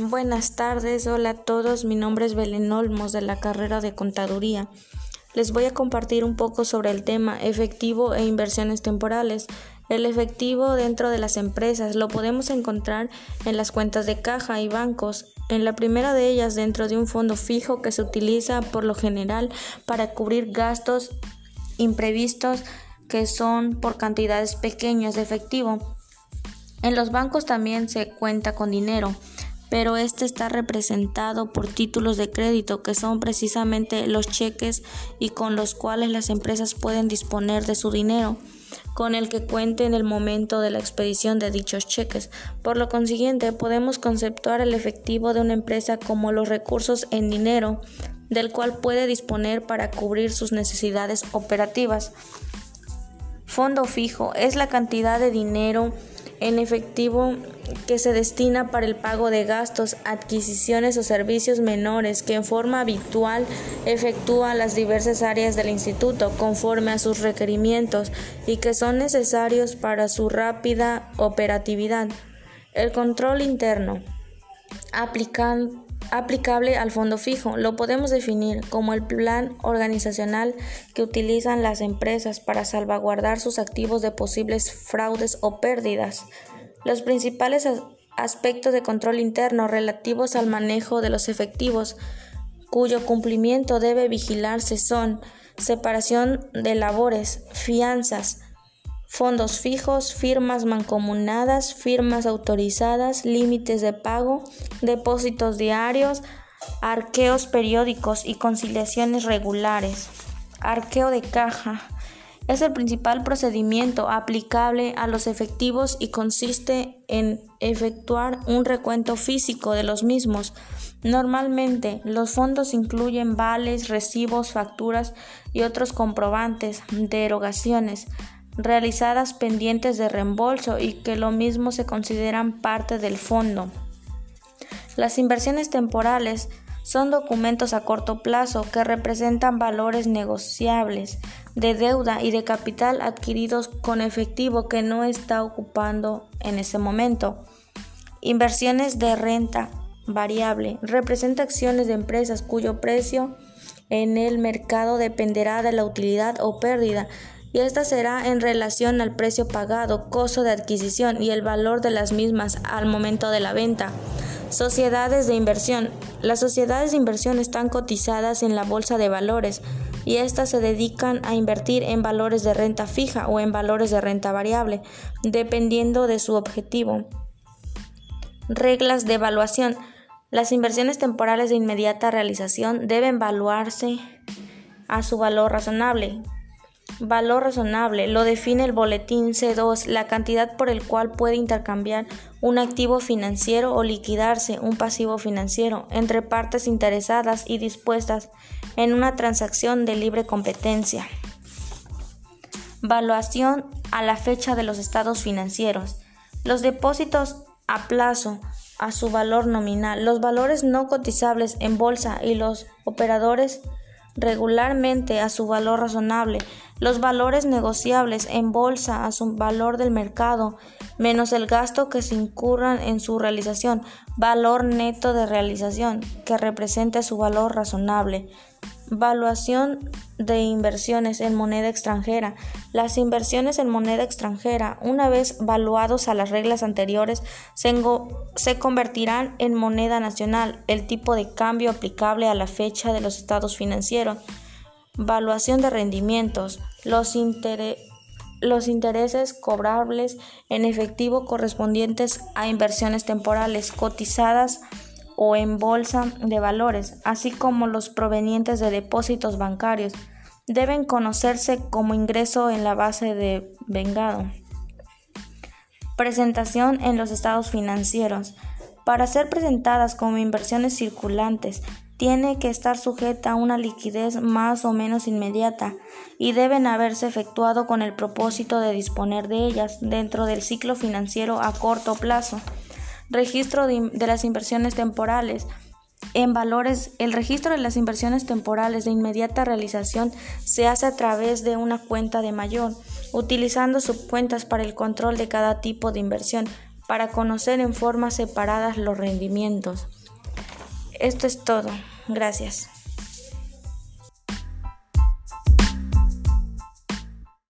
Buenas tardes, hola a todos, mi nombre es Belén Olmos de la carrera de Contaduría. Les voy a compartir un poco sobre el tema efectivo e inversiones temporales. El efectivo dentro de las empresas lo podemos encontrar en las cuentas de caja y bancos. En la primera de ellas dentro de un fondo fijo que se utiliza por lo general para cubrir gastos imprevistos que son por cantidades pequeñas de efectivo. En los bancos también se cuenta con dinero, pero este está representado por títulos de crédito que son precisamente los cheques y con los cuales las empresas pueden disponer de su dinero con el que cuente en el momento de la expedición de dichos cheques. Por lo consiguiente, podemos conceptuar el efectivo de una empresa como los recursos en dinero del cual puede disponer para cubrir sus necesidades operativas. Fondo fijo es la cantidad de dinero en efectivo que se destina para el pago de gastos, adquisiciones o servicios menores que en forma habitual efectúa las diversas áreas del instituto conforme a sus requerimientos y que son necesarios para su rápida operatividad. El control interno aplicable al fondo fijo lo podemos definir como el plan organizacional que utilizan las empresas para salvaguardar sus activos de posibles fraudes o pérdidas. Los principales aspectos de control interno relativos al manejo de los efectivos cuyo cumplimiento debe vigilarse son separación de labores, fianzas, fondos fijos, firmas mancomunadas, firmas autorizadas, límites de pago, depósitos diarios, arqueos periódicos y conciliaciones regulares. Arqueo de caja. Es el principal procedimiento aplicable a los efectivos y consiste en efectuar un recuento físico de los mismos. Normalmente, los fondos incluyen vales, recibos, facturas y otros comprobantes de erogaciones realizadas pendientes de reembolso y que lo mismo se consideran parte del fondo. Las inversiones temporales son documentos a corto plazo que representan valores negociables de deuda y de capital adquiridos con efectivo que no está ocupando en ese momento. Inversiones de renta variable representa acciones de empresas cuyo precio en el mercado dependerá de la utilidad o pérdida y esta será en relación al precio pagado, costo de adquisición y el valor de las mismas al momento de la venta. Sociedades de inversión. Las sociedades de inversión están cotizadas en la bolsa de valores y éstas se dedican a invertir en valores de renta fija o en valores de renta variable, dependiendo de su objetivo. Reglas de evaluación. Las inversiones temporales de inmediata realización deben evaluarse a su valor razonable, Valor razonable lo define el boletín C2, la cantidad por el cual puede intercambiar un activo financiero o liquidarse un pasivo financiero entre partes interesadas y dispuestas en una transacción de libre competencia. Valuación a la fecha de los estados financieros. Los depósitos a plazo a su valor nominal, los valores no cotizables en bolsa y los operadores regularmente a su valor razonable, los valores negociables en bolsa a su valor del mercado, menos el gasto que se incurran en su realización, valor neto de realización, que represente su valor razonable. Valuación de inversiones en moneda extranjera. Las inversiones en moneda extranjera, una vez valuados a las reglas anteriores, se, convertirán en moneda nacional, el tipo de cambio aplicable a la fecha de los estados financieros. Valuación de rendimientos. Los intereses cobrables en efectivo correspondientes a inversiones temporales cotizadas o en bolsa de valores, así como los provenientes de depósitos bancarios, deben conocerse como ingreso en la base de vengado. Presentación en los estados financieros. Para ser presentadas como inversiones circulantes, tiene que estar sujeta a una liquidez más o menos inmediata y deben haberse efectuado con el propósito de disponer de ellas dentro del ciclo financiero a corto plazo registro de, las inversiones temporales. En valores, el registro de las inversiones temporales de inmediata realización se hace a través de una cuenta de mayor, utilizando subcuentas para el control de cada tipo de inversión. para conocer en formas separadas los rendimientos. Esto es todo. Gracias.